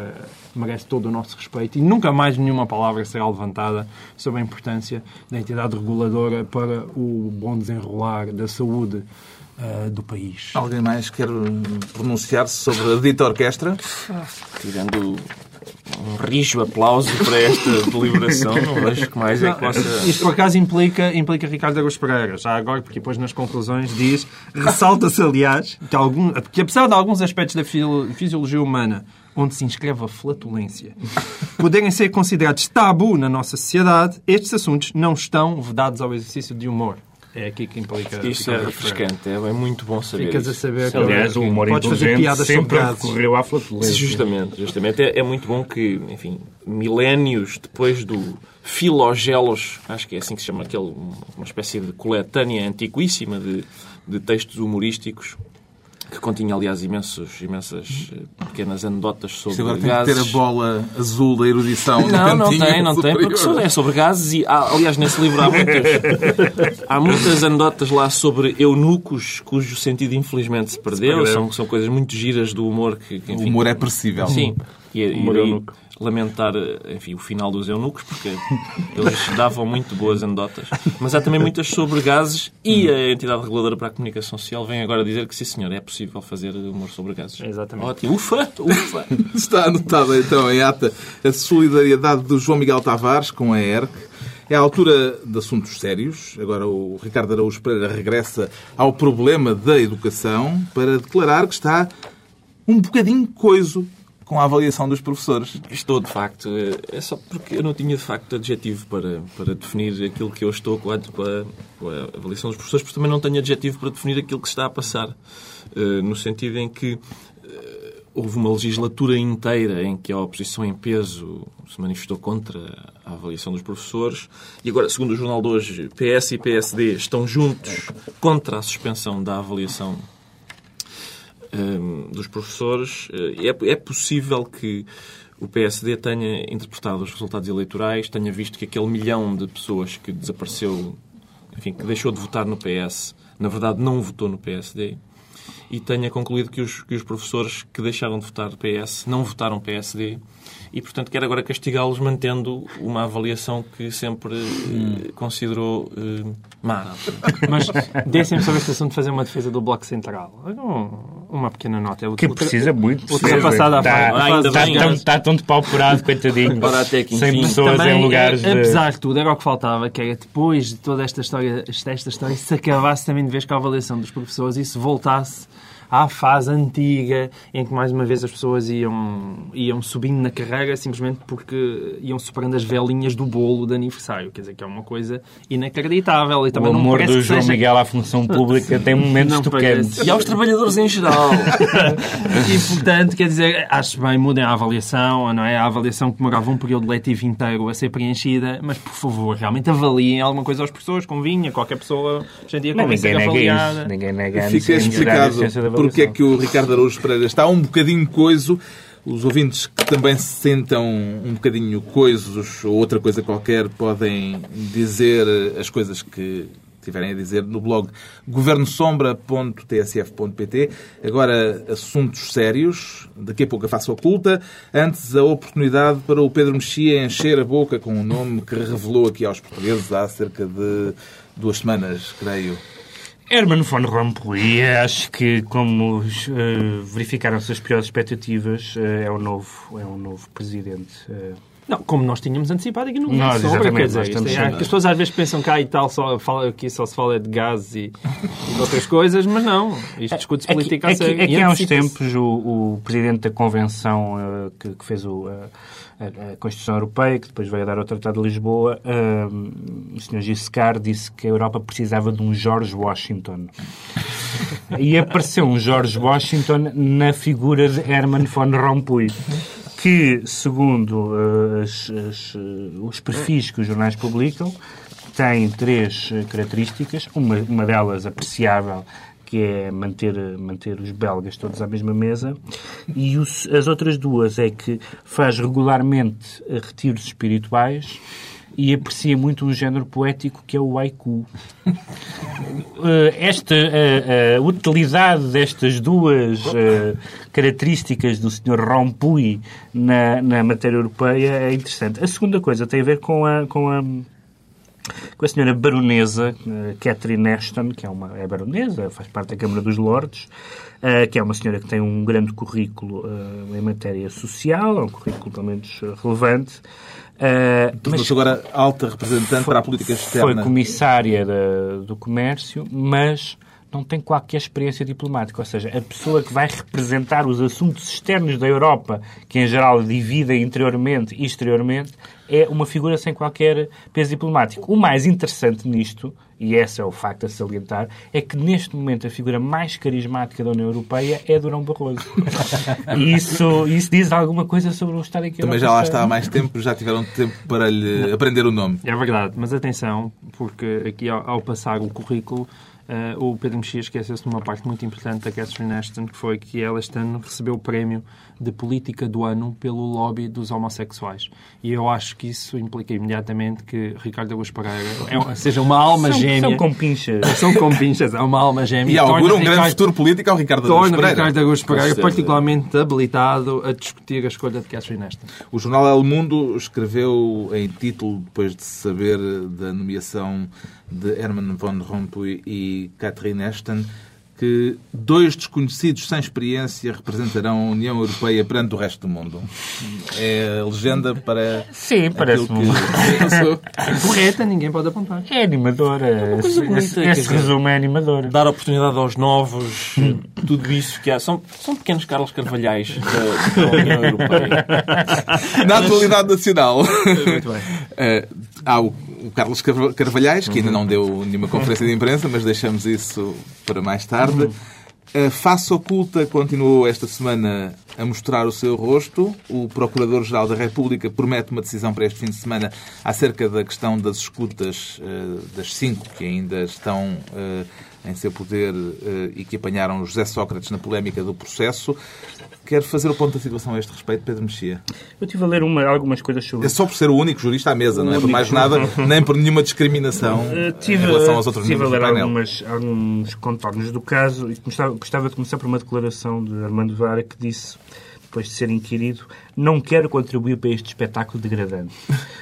[SPEAKER 4] merece todo o nosso respeito e nunca mais nenhuma palavra será levantada sobre a importância da entidade reguladora para o bom desenrolar da saúde ah, do país.
[SPEAKER 1] Alguém mais quer pronunciar-se sobre a dita orquestra?
[SPEAKER 2] Tirando um rijo aplauso para esta deliberação, não vejo que mais é que possa...
[SPEAKER 4] Isto, por acaso, implica, implica Ricardo Agostinho Pereira. Já agora, porque depois nas conclusões diz... Ressalta-se, aliás, que, algum, que apesar de alguns aspectos da fisi- fisiologia humana onde se inscreve a flatulência, poderem ser considerados tabu na nossa sociedade, estes assuntos não estão vedados ao exercício de humor. É aqui que implica...
[SPEAKER 2] Isso é refrescante, é, é muito bom saber
[SPEAKER 4] Ficas a saber que
[SPEAKER 3] Aliás, o humor inteligente
[SPEAKER 4] piadas sobre
[SPEAKER 3] sempre recorreu à flatulência.
[SPEAKER 2] Justamente, justamente. É, é muito bom que, enfim, milénios depois do Filogelos, acho que é assim que se chama, aquele, uma espécie de coletânea antiquíssima de, de textos humorísticos, que continha, aliás, imensos, imensas eh, pequenas anedotas
[SPEAKER 1] Isto
[SPEAKER 2] sobre
[SPEAKER 1] agora tem que
[SPEAKER 2] gases.
[SPEAKER 1] ter a bola azul da erudição.
[SPEAKER 2] Não, não
[SPEAKER 1] cantinho
[SPEAKER 2] tem, não tem, porque é sobre gases e, há, aliás, nesse livro há muitas, há muitas anedotas lá sobre eunucos cujo sentido infelizmente se perdeu.
[SPEAKER 3] perdeu.
[SPEAKER 2] São, são coisas muito giras do humor que, que,
[SPEAKER 1] O
[SPEAKER 2] enfim,
[SPEAKER 1] humor é perecível.
[SPEAKER 2] Sim. E, e
[SPEAKER 3] Humor
[SPEAKER 2] daí
[SPEAKER 3] eunuco.
[SPEAKER 2] lamentar enfim, o final dos eunucos, porque eles davam muito boas anedotas. Mas há também muitas sobre gases e a entidade reguladora para a comunicação social vem agora dizer que, sim senhor, é possível fazer humor sobre gases.
[SPEAKER 4] Exatamente.
[SPEAKER 2] Ótimo. Ufa! Ufa!
[SPEAKER 1] Está anotada então em ata a solidariedade do João Miguel Tavares com a ERC. É a altura de assuntos sérios. Agora o Ricardo Araújo Pereira regressa ao problema da educação para declarar que está um bocadinho coiso com a avaliação dos professores.
[SPEAKER 2] Estou, de facto, é só porque eu não tinha, de facto, adjetivo para, para definir aquilo que eu estou com a, com a- avaliação dos professores, porque também não tenho adjetivo para definir aquilo que está a passar. Eh, no sentido em que eh, houve uma legislatura inteira em que a oposição em peso se manifestou contra a avaliação dos professores e agora, segundo o jornal de hoje, PS e PSD estão juntos contra a suspensão da avaliação hum, dos professores. Eh, É, é possível que o PSD tenha interpretado os resultados eleitorais, tenha visto que aquele milhão de pessoas que desapareceu, enfim, que deixou de votar no PS, na verdade não votou no PSD, e tenha concluído que os, que os professores que deixaram de votar PS não votaram PSD e, portanto, quer agora castigá-los mantendo uma avaliação que sempre eh, considerou eh, má.
[SPEAKER 4] Mas deixem-me sobre este assunto fazer uma defesa do Bloco Central. Um- uma pequena nota.
[SPEAKER 3] Que precisa muito.
[SPEAKER 4] Ultrapassada a
[SPEAKER 3] está,
[SPEAKER 4] a fase
[SPEAKER 3] está,
[SPEAKER 2] dos
[SPEAKER 3] tão, está tão depauperado, coitadinho. Sem pessoas
[SPEAKER 4] Também,
[SPEAKER 3] em lugares
[SPEAKER 4] eh,
[SPEAKER 3] de...
[SPEAKER 4] Apesar de tudo, era o que faltava, que era depois de toda esta história, esta esta história, se acabasse também de vez com a avaliação dos professores e se voltasse à fase antiga em que mais uma vez as pessoas iam, iam subindo na carreira simplesmente porque iam superando as velinhas do bolo de aniversário. Quer dizer, que é uma coisa inacreditável. E
[SPEAKER 3] O
[SPEAKER 4] também não
[SPEAKER 3] amor do João
[SPEAKER 4] seja-
[SPEAKER 3] Miguel à função pública tem momentos tocantes.
[SPEAKER 2] E aos trabalhadores em geral.
[SPEAKER 4] E, portanto, quer dizer, acho bem, mudem a avaliação, não é? A avaliação que demorava um período letivo inteiro a ser preenchida, mas, por favor, realmente avaliem alguma coisa aos professores, convinha, qualquer pessoa hoje em dia
[SPEAKER 3] Não, ninguém nega isso. Ninguém nega
[SPEAKER 1] Fica explicado. Porque é que o Ricardo Araújo Pereira está um bocadinho coiso. Os ouvintes que também se sentam um bocadinho coisos ou outra coisa qualquer podem dizer as coisas que tiverem a dizer no blog governosombra.tsf.pt. Agora, assuntos sérios. Daqui a pouco a face oculta. Antes, a oportunidade para o Pedro Mexia encher a boca com um nome que revelou aqui aos portugueses há cerca de duas semanas, creio.
[SPEAKER 3] Herman von Rompuy, acho que como eh, verificaram-se as piores expectativas, eh, é o novo, é um novo presidente. eh.
[SPEAKER 4] Não, como nós tínhamos antecipado aqui no
[SPEAKER 3] Nós,
[SPEAKER 4] quer dizer, isto é, que as pessoas às vezes pensam que ah, e tal, só fala, aqui só se fala de gás e, e de outras coisas, mas não. Isto discute-se
[SPEAKER 3] Aqui,
[SPEAKER 4] política a
[SPEAKER 3] aqui,
[SPEAKER 4] sério.
[SPEAKER 3] aqui
[SPEAKER 4] E
[SPEAKER 3] há uns tempos o, o presidente da convenção que, que fez o, a, Constituição Europeia, que depois veio a dar ao Tratado de Lisboa, o Sr. Giscard disse que a Europa precisava de um George Washington. E apareceu um George Washington na figura de Herman von Rompuy que, segundo uh, as, as, uh, os perfis que os jornais publicam, tem três uh, características. Uma, uma delas apreciável, que é manter, manter os belgas todos à mesma mesa, e os, as outras duas é que faz regularmente retiros espirituais e aprecia muito um género poético que é o haiku. Esta a, a utilidade destas duas características do Sr. Rompuy na, na matéria europeia é interessante. A segunda coisa tem a ver com a, com a com a senhora baronesa Catherine Ashton, que é uma é baronesa, faz parte da Câmara dos Lordes, uh, que é uma senhora que tem um grande currículo uh, em matéria social, é um currículo pelo menos relevante.
[SPEAKER 1] Uh, Tornou-se agora alta representante
[SPEAKER 3] foi,
[SPEAKER 1] para a política externa.
[SPEAKER 3] Foi comissária do comércio, mas não tem qualquer experiência diplomática. Ou seja, a pessoa que vai representar os assuntos externos da Europa, que em geral dividem interiormente e exteriormente, é uma figura sem qualquer peso diplomático. O mais interessante nisto, e esse é o facto a salientar, é que neste momento a figura mais carismática da União Europeia é Durão Barroso. e isso, isso diz alguma coisa sobre o estado em que
[SPEAKER 1] Também já lá está há mais tempo, já tiveram tempo para lhe aprender o nome.
[SPEAKER 4] É verdade, mas atenção, porque aqui ao, ao passar o currículo, Uh, o Pedro Mexia esqueceu-se de uma parte muito importante da Catherine Ashton, que foi que ela este ano recebeu o prémio de política do ano pelo lobby dos homossexuais. E eu acho que isso implica imediatamente que Ricardo Augusto Pereira é, seja uma alma
[SPEAKER 3] são,
[SPEAKER 4] gêmea.
[SPEAKER 3] São compinchas.
[SPEAKER 4] São compinchas, é uma alma gêmea.
[SPEAKER 1] E augura um
[SPEAKER 4] Ricardo,
[SPEAKER 1] grande futuro político ao Ricardo Augusto
[SPEAKER 4] Torna
[SPEAKER 1] Pereira.
[SPEAKER 4] Ricardo Augusto Pereira particularmente habilitado a discutir a escolha de Catherine Ashton.
[SPEAKER 1] O jornal El Mundo escreveu em título, depois de saber da nomeação de Herman von Rompuy e Catherine Ashton, que dois desconhecidos sem experiência representarão a União Europeia perante o resto do mundo. É a legenda para.
[SPEAKER 3] Sim, parece
[SPEAKER 1] aquilo
[SPEAKER 3] que...
[SPEAKER 4] Correta, ninguém pode apontar.
[SPEAKER 3] É animadora.
[SPEAKER 2] coisa
[SPEAKER 3] Esse,
[SPEAKER 2] bonita,
[SPEAKER 3] esse,
[SPEAKER 2] quer
[SPEAKER 3] esse
[SPEAKER 2] dizer,
[SPEAKER 3] resumo é animador.
[SPEAKER 2] Dar oportunidade aos novos, tudo isso que há. São, são pequenos Carlos Carvalhais da, da União Europeia.
[SPEAKER 1] Na atualidade nacional.
[SPEAKER 4] Muito bem.
[SPEAKER 1] Eh, há o, o Carlos Carva- Carvalhais, que ainda não deu nenhuma conferência de imprensa, mas deixamos isso para mais tarde. A face oculta continuou esta semana a mostrar o seu rosto. O Procurador-Geral da República promete uma decisão para este fim de semana acerca da questão das escutas eh, das cinco que ainda estão eh, em seu poder eh, e que apanharam José Sócrates na polémica do processo. Quero fazer o ponto da situação a este respeito, Pedro Mexia.
[SPEAKER 3] Eu estive a ler uma- algumas coisas sobre
[SPEAKER 1] É só por ser o único jurista à mesa, não é por mais nada, nem por nenhuma discriminação
[SPEAKER 3] Uh,
[SPEAKER 1] em
[SPEAKER 3] tive,
[SPEAKER 1] relação aos outros
[SPEAKER 3] tive a ler algumas, alguns contornos do caso e gostava, gostava de começar por uma declaração de Armando Vara que disse, depois de ser inquirido, não quero contribuir para este espetáculo degradante.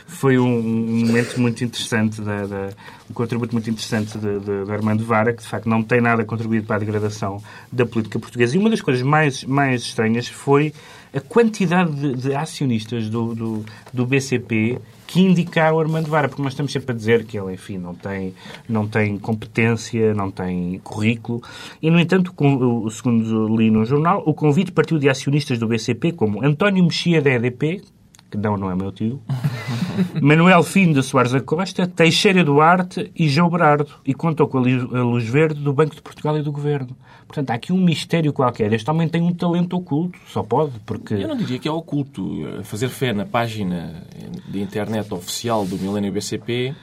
[SPEAKER 3] Foi um, um momento muito interessante, da, da- um contributo muito interessante de, Armando Vara, que de facto não tem nada a contribuir para a degradação da política portuguesa. E uma das coisas mais, mais estranhas foi a quantidade de, de acionistas do, do, do BCP que indicaram Armando Vara, porque nós estamos sempre a dizer que ele, enfim, não tem, não tem competência, não tem currículo. E, no entanto, com- segundo li no jornal, o convite partiu de acionistas do BCP como António Mexia da EDP, que não, não é meu tio, Manuel Fim de Soares da Costa, Teixeira Duarte e João Berardo, e contou com a luz verde do Banco de Portugal e do Governo. Portanto, há aqui um mistério qualquer. Este homem tem um talento oculto, só pode, porque...
[SPEAKER 2] Eu não diria que é oculto. Fazer fé na página de internet oficial do Milênio BCP,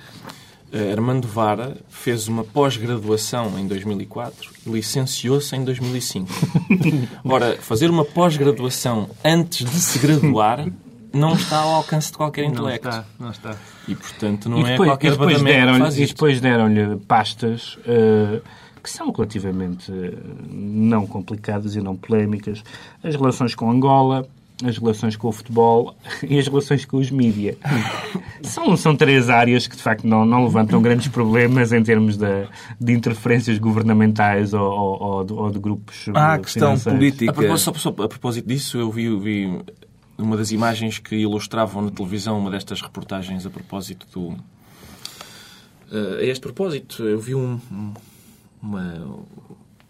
[SPEAKER 2] eh, Armando Vara fez uma pós-graduação em 2004 e licenciou-se em 2005. Ora, fazer uma pós-graduação antes de se graduar não está ao alcance de qualquer
[SPEAKER 4] Não
[SPEAKER 2] intelecto.
[SPEAKER 4] está, não está.
[SPEAKER 2] E, portanto, não
[SPEAKER 3] e
[SPEAKER 2] é
[SPEAKER 3] depois,
[SPEAKER 2] qualquer
[SPEAKER 3] e depois deram,
[SPEAKER 2] faz
[SPEAKER 3] e depois deram-lhe pastas eh, que são relativamente eh, não complicadas e não polémicas. As relações com Angola, as relações com o futebol e as relações com os mídia. São, são três áreas que, de facto, não, não levantam grandes problemas em termos de, de interferências governamentais ou, ou- ou de, ou de grupos
[SPEAKER 1] Há a questão
[SPEAKER 3] financeiros.
[SPEAKER 2] A
[SPEAKER 1] política.
[SPEAKER 2] propósito, só- só- a propósito disso, eu vi, vi uma das imagens que ilustravam na televisão uma destas reportagens a propósito do. Eh, a este propósito, eu vi um- um- uma,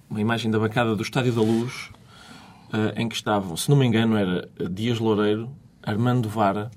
[SPEAKER 2] uma imagem da bancada do Estádio da Luz eh, em que estavam, se não me engano, era Dias Loureiro, Armando Vara,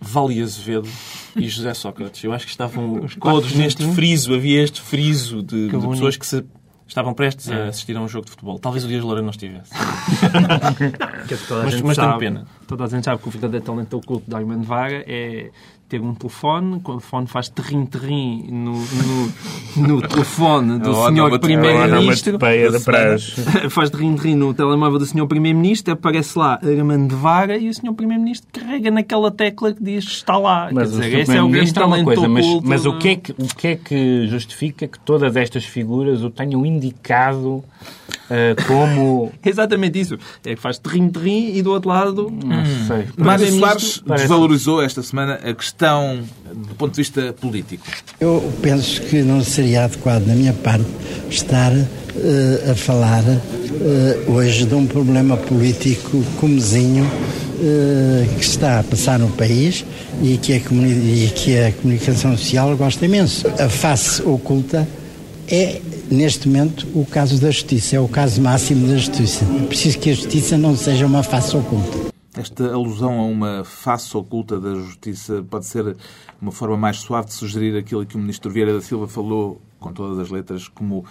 [SPEAKER 2] Vale Azevedo e José Sócrates. Eu acho que estavam todos neste friso, havia este friso de, de pessoas que se estavam prestes a assistir a um jogo de futebol. Talvez o Dias Loura não estivesse. Mas- mas tenho
[SPEAKER 4] sabe,
[SPEAKER 2] pena.
[SPEAKER 4] Toda a gente sabe que o verdadeiro talento oculto de Armando Vaga é ter um telefone, quando o telefone faz terrim-terrim no, no, no telefone do
[SPEAKER 1] A
[SPEAKER 4] senhor. Primeiro-Ministro,
[SPEAKER 3] da praxe.
[SPEAKER 4] faz terrim-terrim no telemóvel do senhor Primeiro-Ministro, aparece lá Armando Vaga e o senhor Primeiro-Ministro carrega naquela tecla que diz está lá.
[SPEAKER 3] Mas
[SPEAKER 4] Quer
[SPEAKER 3] o
[SPEAKER 4] dizer, esse é o grande
[SPEAKER 3] é
[SPEAKER 4] talento
[SPEAKER 3] coisa, mas,
[SPEAKER 4] oculto.
[SPEAKER 3] mas o, que é que, o que é que justifica que todas estas figuras o tenham indicado como...
[SPEAKER 4] Exatamente isso. É que faz terrim-terrim e do outro lado...
[SPEAKER 3] Não sei.
[SPEAKER 1] Mário Soares
[SPEAKER 3] parece-
[SPEAKER 1] desvalorizou esta semana a questão do ponto de vista político.
[SPEAKER 6] Eu penso que não seria adequado da minha parte estar eh, a falar eh, hoje de um problema político comezinho eh, que está a passar no país e que, a e que a comunicação social gosta imenso. A face oculta é, neste momento, o caso da justiça, é o caso máximo da justiça. É preciso que a justiça não seja uma face oculta.
[SPEAKER 1] Esta alusão a uma face oculta da justiça pode ser uma forma mais suave de sugerir aquilo que o ministro Vieira da Silva falou, com todas as letras, como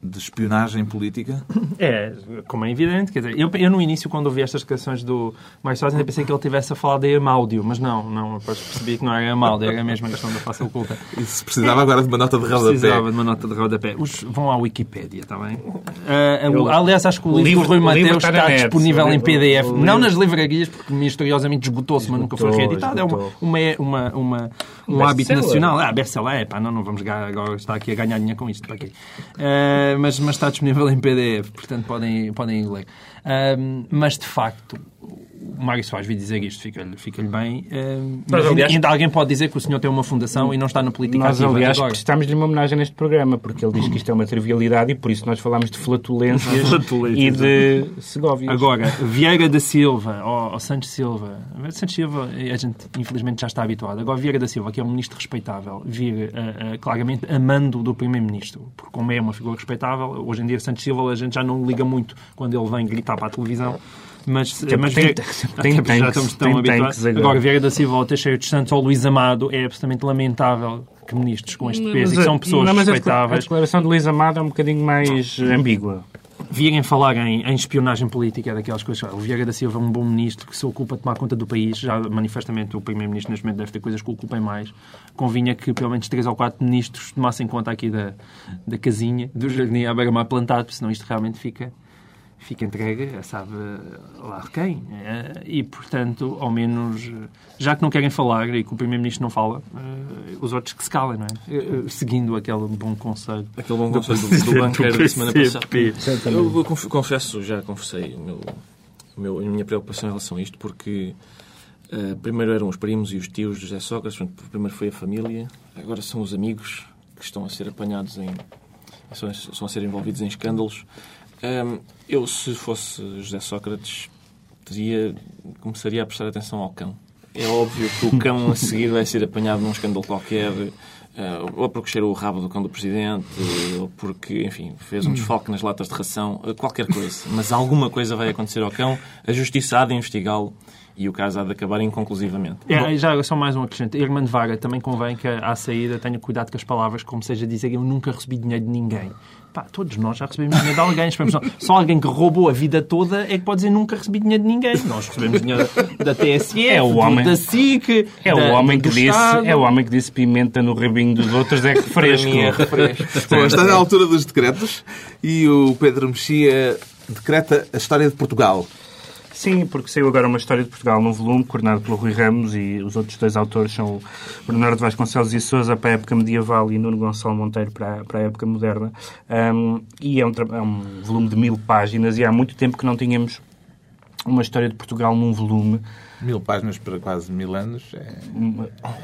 [SPEAKER 1] de espionagem política?
[SPEAKER 4] É, como é evidente. Quer dizer, eu, eu no início, quando ouvi estas declarações do Mário Soares, ainda pensei que ele tivesse a falar de Amáudio, mas não, não, depois percebi que não era Amáudio, era mesmo a questão da face oculta.
[SPEAKER 1] E se precisava agora de uma nota de rodapé?
[SPEAKER 4] Precisava de uma nota de rodapé. Os, vão à Wikipédia, está bem? O- aliás, acho que o,
[SPEAKER 3] o
[SPEAKER 4] livro do Rui Mateus
[SPEAKER 3] está na
[SPEAKER 4] está
[SPEAKER 3] net.
[SPEAKER 4] disponível
[SPEAKER 3] O
[SPEAKER 4] em PDF.
[SPEAKER 3] o
[SPEAKER 4] Não
[SPEAKER 3] livro-
[SPEAKER 4] nas livrarias, porque misteriosamente esgotou-se, mas nunca foi
[SPEAKER 3] Esgotou,
[SPEAKER 4] reeditado. É uma,
[SPEAKER 3] esgotou.
[SPEAKER 4] uma, uma, uma- um hábito nacional. Ah, best-seller, pá, não, não vamos agora estar aqui a ganhar dinheiro com isto. Para quê? Ah, mas, mas está disponível em PDF, portanto podem, podem ler. Ah, mas, de facto, o Mário Soares vi dizer isto, fica-lhe fica bem. Ah, mas
[SPEAKER 3] aliás-
[SPEAKER 4] ainda alguém pode dizer que o senhor tem uma fundação e não está na política
[SPEAKER 3] Nós,
[SPEAKER 4] ativa
[SPEAKER 3] aliás,
[SPEAKER 4] agora.
[SPEAKER 3] prestámos-lhe uma homenagem neste programa, porque ele diz que isto é uma trivialidade e por isso nós falámos de flatulências e de Segóvias.
[SPEAKER 4] Agora, Vieira da Silva, ou, ou Santos Silva, Santos Silva a gente infelizmente já está habituado. Agora Vieira da Silva, que é um ministro respeitável, vir ah, ah, claramente amando do primeiro-ministro, porque como é uma figura respeitável, hoje em dia Santos Silva a gente já não liga muito quando ele vem gritar para a televisão. Mas, mas
[SPEAKER 3] tem-
[SPEAKER 4] Vieira-
[SPEAKER 3] tem
[SPEAKER 4] até porque já estamos tão
[SPEAKER 3] tem
[SPEAKER 4] habituados.
[SPEAKER 3] agora.
[SPEAKER 4] Agora, Vieira da Silva, ou Teixeira dos Santos ou Luís Amado, é absolutamente lamentável que ministros com este peso, e que
[SPEAKER 3] a-
[SPEAKER 4] são pessoas
[SPEAKER 3] não, mas a decla- A
[SPEAKER 4] respeitáveis,
[SPEAKER 3] declaração de Luís Amado é um bocadinho mais ambígua.
[SPEAKER 4] virem falar em, em espionagem política, é daquelas coisas. O Vieira da Silva é um bom ministro que se ocupa de tomar conta do país. Já manifestamente o primeiro-ministro neste momento deve ter coisas que o ocupem mais. Convinha que pelo menos três ou quatro ministros tomassem conta aqui da, da casinha, do jardim à beira-mar plantado, porque senão isto realmente fica. Fica entregue, a sabe lá de quem. Eh, E, portanto, ao menos, eh, já que não querem falar e que o Primeiro-Ministro não fala, eh, os outros que se calem, não é? Eh, eh, Seguindo aquele bom conselho.
[SPEAKER 2] Aquele bom conselho do, do banqueiro da semana passada. Eu, eu conf- confesso, já confessei o meu, meu- a minha preocupação em relação a isto, porque eh, primeiro eram os primos e os tios de José Sócrates, portanto, primeiro foi a família, agora são os amigos que estão a ser apanhados em. estão a ser envolvidos em escândalos. Eu, se fosse José Sócrates, teria, começaria a prestar atenção ao cão. É óbvio que o cão a seguir vai ser apanhado num escândalo qualquer, eh, ou porque cheirou o rabo do cão do presidente, ou porque, enfim, fez um desfalque nas latas de ração, eh, qualquer coisa. Mas alguma coisa vai acontecer ao cão, a justiça há de investigá-lo e o caso há de acabar inconclusivamente.
[SPEAKER 4] É, já só mais um acrescento. Irmã de Vaga, também convém que à saída tenha cuidado com as palavras, como seja dizer eu nunca recebi dinheiro de ninguém. Pá, todos nós já recebemos dinheiro de alguém. Só, alguém que roubou a vida toda é que pode dizer nunca recebi dinheiro de ninguém. Nós recebemos dinheiro da TSF,
[SPEAKER 3] É o homem-
[SPEAKER 4] da SIC,
[SPEAKER 3] É o,
[SPEAKER 4] da-
[SPEAKER 3] homem
[SPEAKER 4] do
[SPEAKER 3] que disse,
[SPEAKER 4] Estado.
[SPEAKER 3] é o homem que disse pimenta no rabinho dos outros é refresco.
[SPEAKER 2] Para mim é refresco.
[SPEAKER 1] Bom, está na altura dos decretos e o Pedro Mexia decreta a história de Portugal.
[SPEAKER 3] Sim, porque saiu agora uma história de Portugal num volume, coordenado pelo Rui Ramos, e os outros dois autores são o Bernardo Vasconcelos e Souza para a época medieval e Nuno Gonçalo Monteiro para, a- para a época moderna. Um, e é um, é um volume de mil páginas e há muito tempo que não tínhamos uma história de Portugal num volume.
[SPEAKER 1] Mil páginas para quase mil anos é,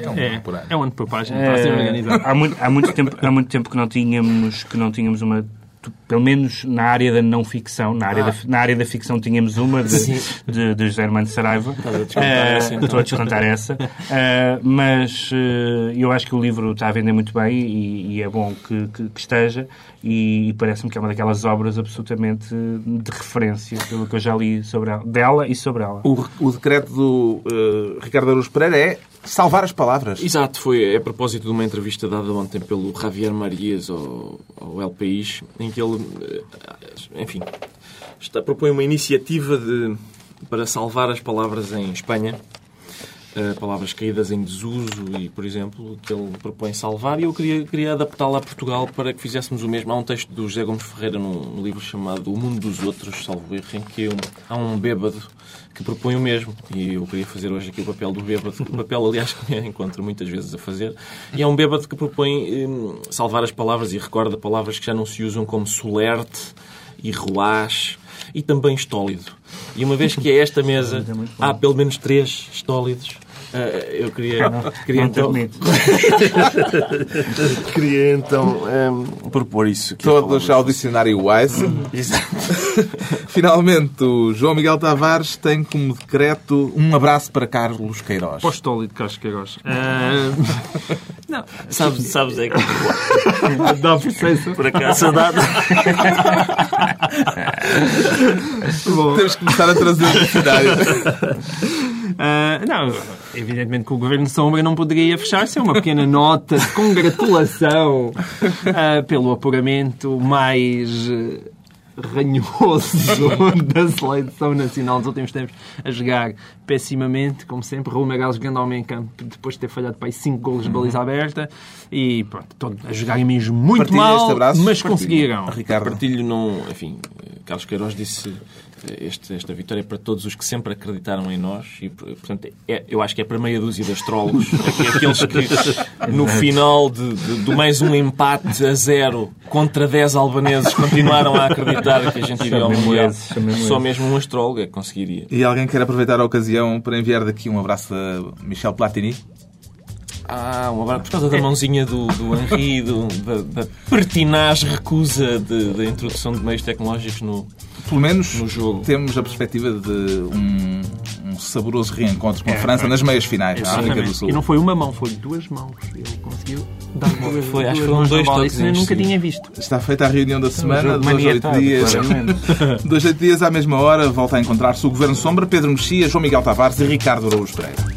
[SPEAKER 1] é um
[SPEAKER 4] É,
[SPEAKER 1] por ano.
[SPEAKER 4] é um ano por página, organizado.
[SPEAKER 3] há, muito, há, muito tempo, há muito tempo que não tínhamos, que não tínhamos uma pelo menos na área da não ficção, na área, da, na área da ficção tínhamos uma de, de, de José Armando Saraiva.
[SPEAKER 2] a descontar
[SPEAKER 3] Eh,
[SPEAKER 2] essa, então.
[SPEAKER 3] Estou a descontar essa. Eh, mas eh, eu acho que o livro está a vender muito bem e, e é bom que, que- que esteja. E, parece-me que é uma daquelas obras absolutamente de referência, pelo que eu já li sobre ela, dela e sobre ela.
[SPEAKER 1] O, o decreto do Ricardo Araújo Pereira é salvar as palavras.
[SPEAKER 2] Exato, foi a propósito de uma entrevista dada ontem pelo Javier Marias ao, ao El País, em que ele, eh, enfim, está, propõe uma iniciativa de, para salvar as palavras em Espanha, palavras caídas em desuso e, por exemplo, que ele propõe salvar, e eu queria, queria adaptá-la a Portugal para que fizéssemos o mesmo. Há um texto do José Gomes Ferreira num, livro chamado O Mundo dos Outros, salvo erro, em que há um bêbado que propõe o mesmo. E eu queria fazer hoje aqui o papel do bêbado, o papel, aliás, que me encontro muitas vezes a fazer. E é um bêbado que propõe hum, salvar as palavras e recorda palavras que já não se usam como solerte e roás e também estólido. E uma vez que é esta mesa há pelo menos três estólidos, eh, eu queria, queria
[SPEAKER 3] Não
[SPEAKER 2] então, queria então hum, propor isso.
[SPEAKER 1] Todos ao dicionário Wise. Finalmente, o João Miguel Tavares tem como decreto um abraço para Carlos Queiroz.
[SPEAKER 4] Postólido de Carlos Queiroz. Ah, não,
[SPEAKER 5] Sabes, sabes é que
[SPEAKER 4] dá processo.
[SPEAKER 5] por acaso saudade.
[SPEAKER 1] Temos que começar a trazer o dicionário.
[SPEAKER 4] Ah, não, evidentemente que o Governo Sombra não poderia fechar-se. É uma pequena nota de congratulação ah, pelo apuramento mais eh, ranhoso da seleção nacional nos últimos tempos a jogar pessimamente, como sempre. Raul Magalhães jogando ao meio campo depois de ter falhado para aí 5 golos de baliza aberta e pronto, todo- a jogarem mesmo muito
[SPEAKER 1] Partilha
[SPEAKER 4] mal,
[SPEAKER 1] abraço?
[SPEAKER 4] mas
[SPEAKER 1] Partilha.
[SPEAKER 4] conseguiram.
[SPEAKER 1] Ricardo.
[SPEAKER 2] Partilho não. Enfim, Carlos Queiroz disse eh, este, esta vitória é para todos os que sempre acreditaram em nós e, portanto, é- eu acho que é para meia dúzia de astrólogos, aqu- aqueles que no final de, de- de mais um empate a zero contra 10 albaneses continuaram a acreditar que a gente iria ao Mundial. Só mesmo um astrólogo é que conseguiria.
[SPEAKER 1] E alguém quer aproveitar a ocasião para enviar daqui um abraço a Michel Platini?
[SPEAKER 2] Ah, um abraço por causa da mãozinha do, do Henri, do, da, da pertinaz recusa de- da introdução de meios tecnológicos no,
[SPEAKER 1] Pelo menos
[SPEAKER 2] no jogo.
[SPEAKER 1] temos a perspectiva de um, um saboroso reencontro com a França nas meias finais na África do. Sul.
[SPEAKER 4] E não foi uma mão, foi duas mãos. Ele conseguiu dar duas,
[SPEAKER 2] Foi, acho que
[SPEAKER 4] duas
[SPEAKER 2] foram
[SPEAKER 4] mãos
[SPEAKER 2] dois
[SPEAKER 4] bola.
[SPEAKER 2] toques
[SPEAKER 4] Isso eu nunca tinha visto.
[SPEAKER 1] Está feita a reunião da semana, dois a oito dias. dois a oito dias à mesma hora, volta a encontrar-se o Governo Sombra, Pedro Mexia, João Miguel Tavares e Ricardo Araújo Pereira.